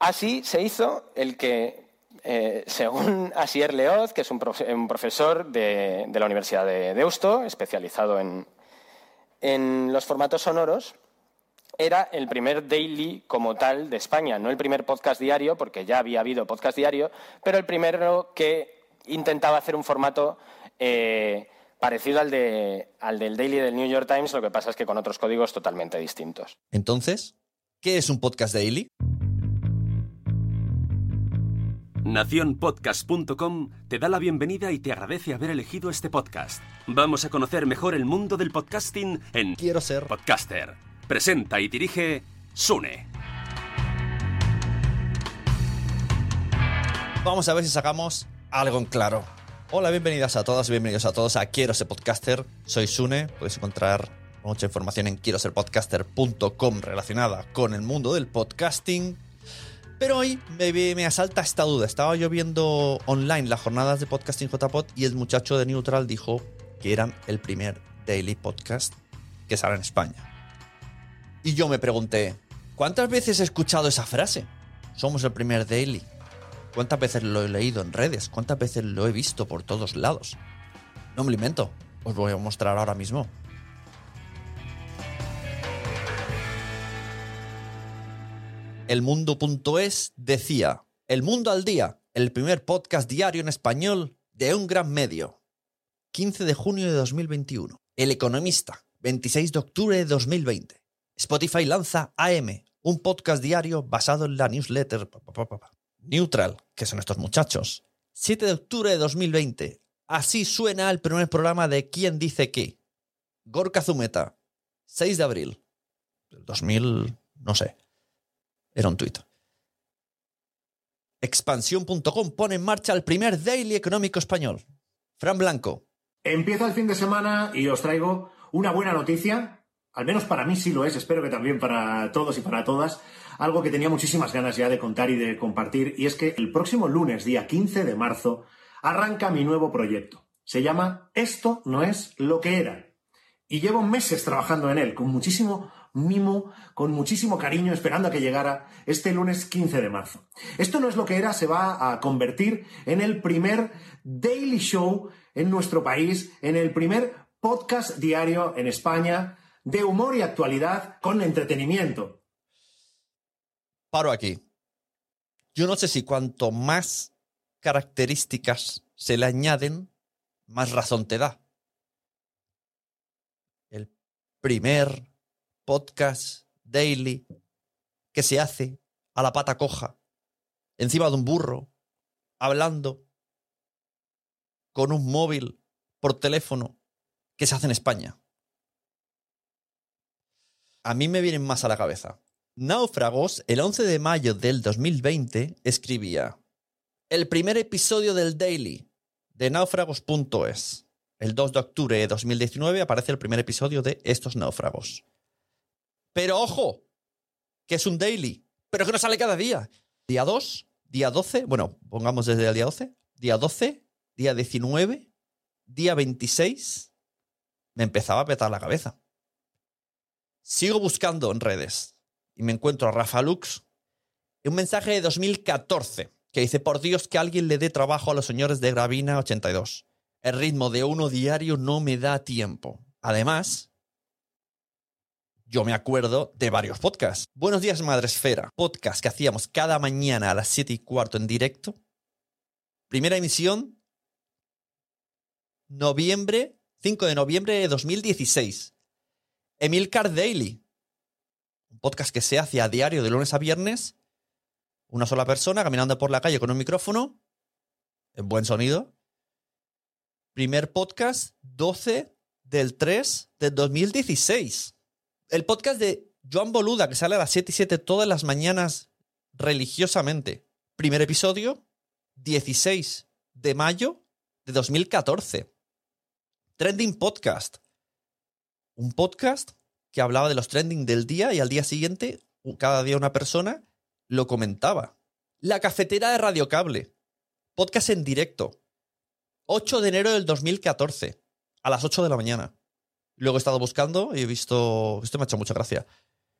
Así se hizo el que, eh, según Asier Leoz, que es un, profe un profesor de, la Universidad de Deusto, especializado en, los formatos sonoros, era el primer daily como tal de España, no el primer podcast diario, porque ya había habido podcast diario, pero el primero que intentaba hacer un formato eh, parecido al, al del daily del New York Times, lo que pasa es que con otros códigos totalmente distintos. Entonces, ¿qué es un podcast daily? Naciónpodcast.com te da la bienvenida y te agradece haber elegido este podcast. Vamos a conocer mejor el mundo del podcasting en Quiero ser podcaster. Presenta y dirige Sune. Vamos a ver si sacamos algo en claro. Hola, bienvenidas a todas, bienvenidos a todos a Quiero ser podcaster. Soy Sune, podéis encontrar mucha información en quiero ser podcaster.com relacionada con el mundo del podcasting. Pero hoy me, asalta esta duda. Estaba yo viendo online las jornadas de podcasting JPod y el muchacho de Neutral dijo que eran el primer daily podcast que sale en España. Y yo me pregunté, ¿cuántas veces he escuchado esa frase? Somos el primer daily. ¿Cuántas veces lo he leído en redes? ¿Cuántas veces lo he visto por todos lados? No me lo invento. Os voy a mostrar ahora mismo. Elmundo.es decía, El Mundo al Día, el primer podcast diario en español de un gran medio. 15 de junio de 2021. El Economista, 26 de octubre de 2020. Spotify lanza AM, un podcast diario basado en la newsletter. Neutral, que son estos muchachos. 7 de octubre de 2020. Así suena el primer programa de ¿Quién dice qué? Gorka Zumeta. 6 de abril. 2000, no sé. Era un tuit. Expansión.com pone en marcha el primer daily económico español. Fran Blanco. Empieza el fin de semana y os traigo una buena noticia. Al menos para mí sí lo es, espero que también para todos y para todas. Algo que tenía muchísimas ganas ya de contar y de compartir. Y es que el próximo lunes, día 15 de marzo, arranca mi nuevo proyecto. Se llama Esto no es lo que era. Y llevo meses trabajando en él, con muchísimo mimo, con muchísimo cariño, esperando a que llegara este lunes 15 de marzo. Esto no es lo que era, se va a convertir en el primer daily show en nuestro país, en el primer podcast diario en España de humor y actualidad con entretenimiento. Paro aquí. Yo no sé si cuanto más características se le añaden, más razón te da. El primer podcast daily que se hace a la pata coja, encima de un burro, hablando con un móvil por teléfono que se hace en España. A mí me vienen más a la cabeza. Náufragos, el 11 de mayo del 2020, escribía El primer episodio del Daily de náufragos.es. El 2 de octubre de 2019 aparece el primer episodio de Estos náufragos. Pero ojo, que es un daily, pero que no sale cada día. Día 2, día 12, bueno, pongamos desde el día 12, día 12, día 19, día 26, me empezaba a petar la cabeza. Sigo buscando en redes y me encuentro a Rafa Lux un mensaje de 2014 que dice, por Dios que alguien le dé trabajo a los señores de Gravina 82. El ritmo de uno diario no me da tiempo. Además, yo me acuerdo de varios podcasts. Buenos días, Madresfera. Podcast que hacíamos cada mañana a las 7 y cuarto en directo. Primera emisión, noviembre, 5 de noviembre de 2016. Emilcar Daily. Un podcast que se hace a diario de lunes a viernes. Una sola persona caminando por la calle con un micrófono. En buen sonido. Primer podcast, 12 del 3 del 2016 el podcast de Joan Boluda, que sale a las 7 y 7 todas las mañanas religiosamente. Primer episodio, 16 de mayo de 2014. Trending Podcast. Un podcast que hablaba de los trending del día y al día siguiente, cada día una persona lo comentaba. La cafetera de Radio Cable. Podcast en directo. 8 de enero del 2014. A las 8 de la mañana. Luego he estado buscando y he visto. Esto me ha hecho mucha gracia.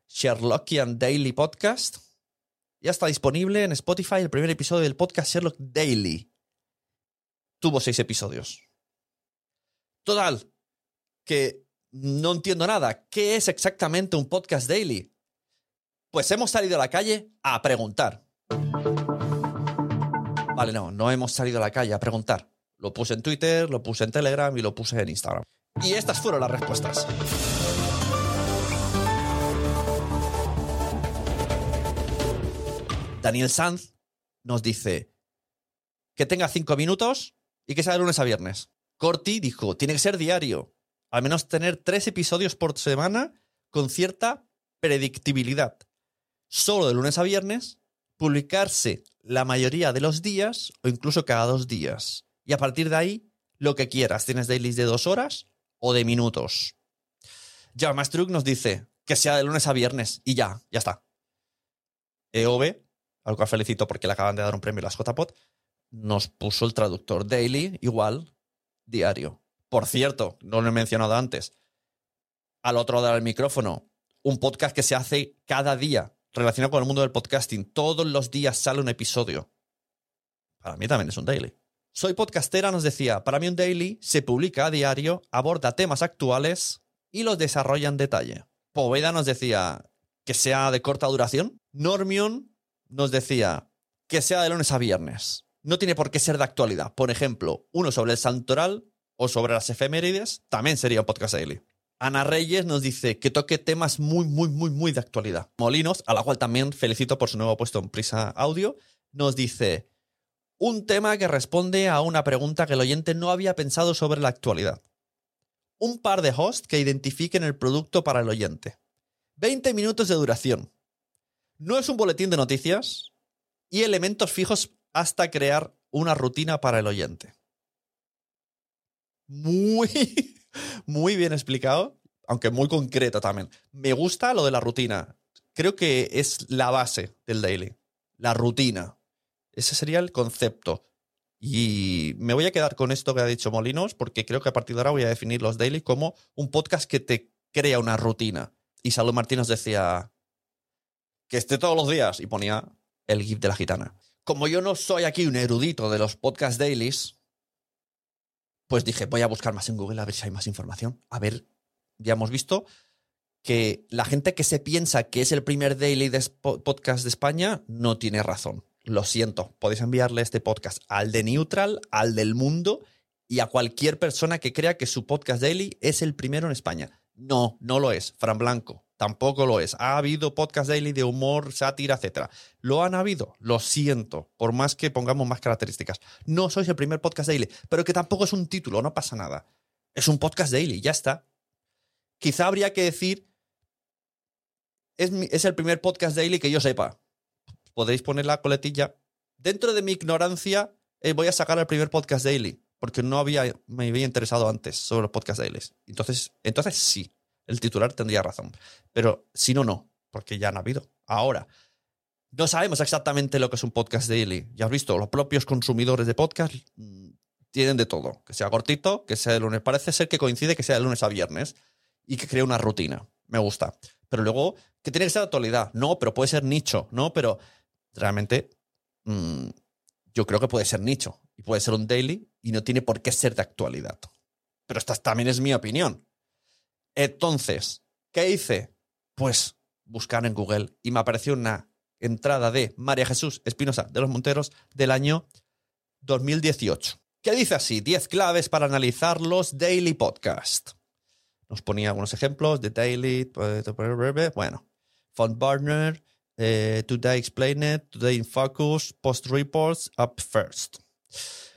Sherlockian Daily Podcast. Ya está disponible en Spotify el primer episodio del podcast Sherlock Daily. Tuvo seis episodios. Total, que no entiendo nada. ¿Qué es exactamente un podcast daily? Pues hemos salido a la calle a preguntar. Vale, no, no hemos salido a la calle a preguntar. Lo puse en Twitter, lo puse en Telegram y lo puse en Instagram. Y estas fueron las respuestas. Daniel Sanz nos dice que tenga cinco minutos y que sea de lunes a viernes. Corti dijo, tiene que ser diario. Al menos tener tres episodios por semana con cierta predictibilidad. Solo de lunes a viernes, publicarse la mayoría de los días o incluso cada dos días. Y a partir de ahí, lo que quieras. Tienes dailies de dos horas o de minutos. Ya Mastruc nos dice que sea de lunes a viernes y ya, ya está. EOB al cual felicito porque le acaban de dar un premio a las JPOT, nos puso el traductor daily, igual, diario. Por cierto, no lo he mencionado antes, al otro lado del micrófono, un podcast que se hace cada día relacionado con el mundo del podcasting. Todos los días sale un episodio. Para mí también es un daily. Soy podcastera, nos decía, para mí un daily se publica a diario, aborda temas actuales y los desarrolla en detalle. Poveda nos decía que sea de corta duración. Normion nos decía que sea de lunes a viernes. No tiene por qué ser de actualidad. Por ejemplo, uno sobre el santoral o sobre las efemérides también sería un podcast daily. Ana Reyes nos dice que toque temas muy, muy, muy, muy de actualidad. Molinos, a la cual también felicito por su nuevo puesto en Prisa Audio, nos dice un tema que responde a una pregunta que el oyente no había pensado sobre la actualidad. Un par de hosts que identifiquen el producto para el oyente. 20 minutos de duración. No es un boletín de noticias y elementos fijos hasta crear una rutina para el oyente. Muy, muy bien explicado, aunque muy concreto también. Me gusta lo de la rutina. Creo que es la base del daily. La rutina. Ese sería el concepto. Y me voy a quedar con esto que ha dicho Molinos, porque creo que a partir de ahora voy a definir los daily como un podcast que te crea una rutina. Y Salud Martínez decía, que esté todos los días y ponía el GIF de la gitana. Como yo no soy aquí un erudito de los podcast dailies, pues dije, voy a buscar más en Google a ver si hay más información. A ver, ya hemos visto que la gente que se piensa que es el primer daily de podcast de España no tiene razón. Lo siento, podéis enviarle este podcast al de Neutral, al del mundo y a cualquier persona que crea que su podcast daily es el primero en España. No, no lo es. Fran Blanco, Tampoco lo es. Ha habido podcast daily de humor, sátira, etc. Lo han habido, lo siento, por más que pongamos más características. No sois el primer podcast daily, pero que tampoco es un título, no pasa nada. Es un podcast daily, ya está. Quizá habría que decir, es, es el primer podcast daily que yo sepa. Podéis poner la coletilla. Dentro de mi ignorancia, eh, voy a sacar el primer podcast daily, porque no había, me había interesado antes sobre los podcast dailies. Entonces, entonces sí el titular tendría razón. Pero si no, no, porque ya han habido. Ahora, no sabemos exactamente lo que es un podcast daily. Ya has visto, los propios consumidores de podcast mm, tienen de todo. Que sea cortito, que sea de lunes. Parece ser que coincide que sea de lunes a viernes y que crea una rutina. Me gusta. Pero luego, que tiene que ser de actualidad. No, pero puede ser nicho. No, pero realmente mm, yo creo que puede ser nicho. Y puede ser un daily y no tiene por qué ser de actualidad. Pero esta también es mi opinión. Entonces, ¿qué hice? Pues buscar en Google y me apareció una entrada de María Jesús Espinosa de los Monteros del año 2018. ¿Qué dice así? 10 claves para analizar los daily podcast. Nos ponía algunos ejemplos de daily, bueno, Font Burner, eh, Today Explained, Today in Focus, Post Reports, Up First.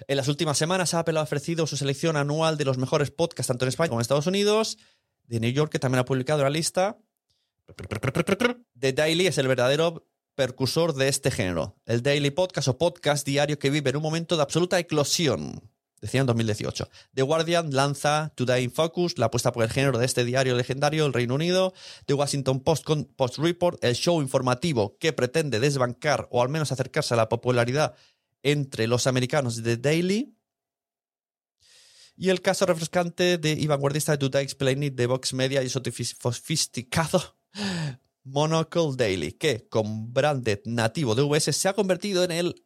En las últimas semanas Apple ha ofrecido su selección anual de los mejores podcasts tanto en España como en Estados Unidos de New York, que también ha publicado la lista. The Daily es el verdadero percursor de este género. El Daily Podcast o podcast diario que vive en un momento de absoluta eclosión. Decía en 2018. The Guardian lanza Today in Focus, la apuesta por el género de este diario legendario del Reino Unido. The Washington Post, Post Report, el show informativo que pretende desbancar o al menos acercarse a la popularidad entre los americanos de Daily. Y el caso refrescante de y vanguardista de Today Explain It de Vox Media y sofisticado Monocle Daily, que con branded nativo de VS se ha convertido en el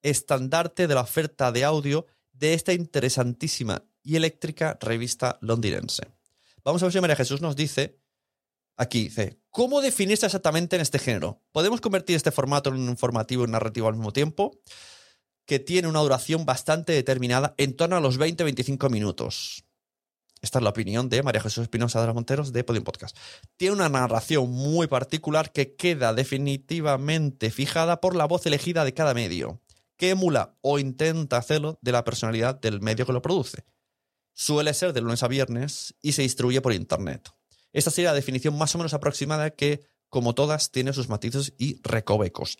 estandarte de la oferta de audio de esta interesantísima y eléctrica revista londinense. Vamos a ver si María Jesús nos dice, aquí dice, ¿cómo definirse exactamente en este género? ¿Podemos convertir este formato en un informativo y narrativo al mismo tiempo? Que tiene una duración bastante determinada, en torno a los 20-25 minutos. Esta es la opinión de María Jesús Espinosa de los Monteros de Podium Podcast. Tiene una narración muy particular que queda definitivamente fijada por la voz elegida de cada medio que emula o intenta hacerlo de la personalidad del medio que lo produce. Suele ser de lunes a viernes y se distribuye por Internet. Esta sería la definición más o menos aproximada que, como todas, tiene sus matices y recovecos.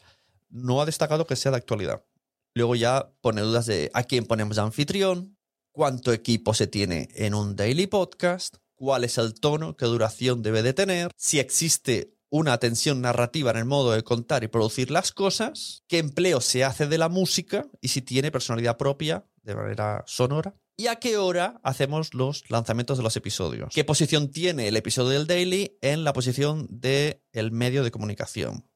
No ha destacado que sea de actualidad. Luego ya pone dudas de a quién ponemos de anfitrión, cuánto equipo se tiene en un daily podcast, cuál es el tono, qué duración debe de tener, si existe una atención narrativa en el modo de contar y producir las cosas, qué empleo se hace de la música y si tiene personalidad propia de manera sonora. ¿Y a qué hora hacemos los lanzamientos de los episodios? ¿Qué posición tiene el episodio del Daily en la posición del el medio de comunicación?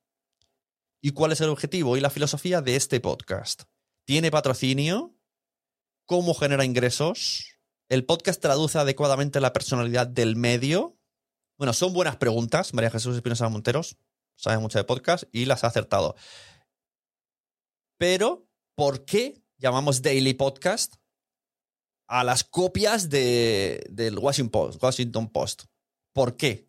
¿Y cuál es el objetivo y la filosofía de este podcast? ¿Tiene patrocinio? ¿Cómo genera ingresos? ¿El podcast traduce adecuadamente la personalidad del medio? Bueno, son buenas preguntas. María Jesús Espinosa Monteros sabe mucho de podcast y las ha acertado. Pero, ¿por qué llamamos Daily Podcast a las copias de, del Washington Post, Washington Post? ¿Por qué?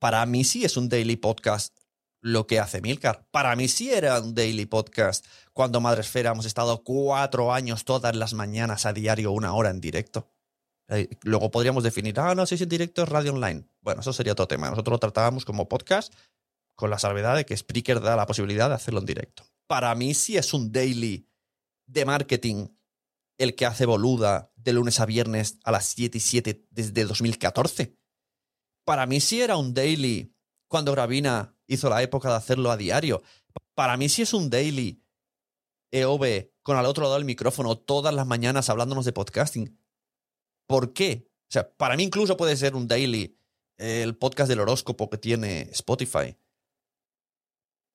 Para mí sí es un Daily Podcast lo que hace Milcar. Para mí sí era un Daily Podcast cuando Madre Esfera hemos estado cuatro años todas las mañanas a diario, una hora en directo. Eh, luego podríamos definir, ah, no, si es en directo es radio online. Bueno, eso sería otro tema. Nosotros lo tratábamos como podcast con la salvedad de que Spreaker da la posibilidad de hacerlo en directo. Para mí sí es un daily de marketing el que hace boluda de lunes a viernes a las 7 y 7 desde 2014. Para mí sí era un daily cuando Gravina hizo la época de hacerlo a diario. Para mí sí es un daily EOB con al otro lado del micrófono todas las mañanas hablándonos de podcasting. ¿Por qué? O sea, para mí incluso puede ser un daily, el podcast del horóscopo que tiene Spotify.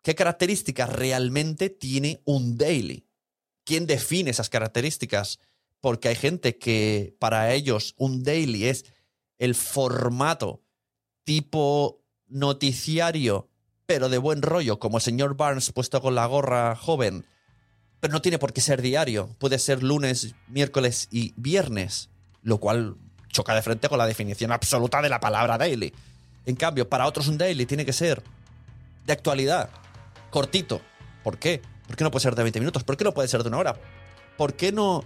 ¿Qué características realmente tiene un daily? ¿Quién define esas características? Porque hay gente que para ellos un daily es el formato tipo noticiario, pero de buen rollo, como el señor Barnes puesto con la gorra joven. Pero no tiene por qué ser diario. Puede ser lunes, miércoles y viernes lo cual choca de frente con la definición absoluta de la palabra daily. En cambio, para otros un daily tiene que ser de actualidad, cortito. ¿Por qué? ¿Por qué no puede ser de 20 minutos? ¿Por qué no puede ser de una hora? ¿Por qué no,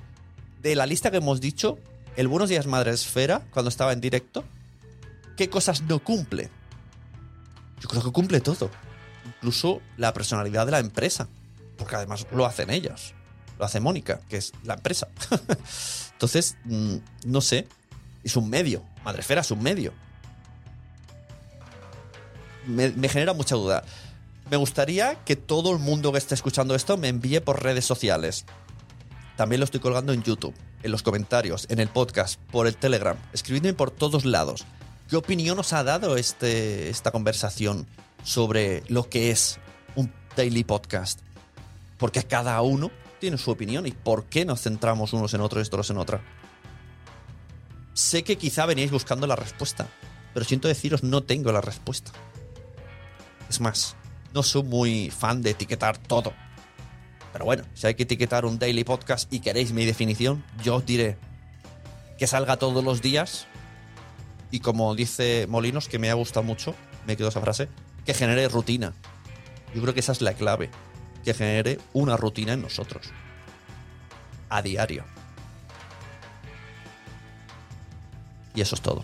de la lista que hemos dicho, el Buenos Días Madre Esfera, cuando estaba en directo, qué cosas no cumple? Yo creo que cumple todo. Incluso la personalidad de la empresa. Porque además lo hacen ellos. Lo hace Mónica, que es la empresa. Entonces, mm, no sé, es un medio. Madrefera es un medio. Me, genera mucha duda. Me gustaría que todo el mundo que esté escuchando esto me envíe por redes sociales. También lo estoy colgando en YouTube, en los comentarios, en el podcast, por el Telegram. Escribidme por todos lados. ¿Qué opinión os ha dado este, esta conversación sobre lo que es un daily podcast? Porque cada uno tiene su opinión y por qué nos centramos unos en otros y otros en otra. Sé que quizá veníais buscando la respuesta, pero siento deciros no tengo la respuesta. Es más, no soy muy fan de etiquetar todo. Pero bueno, si hay que etiquetar un daily podcast y queréis mi definición, yo os diré que salga todos los días y como dice Molinos, que me ha gustado mucho, me quedo esa frase, que genere rutina. Yo creo que esa es la clave que genere una rutina en nosotros. A diario. Y eso es todo.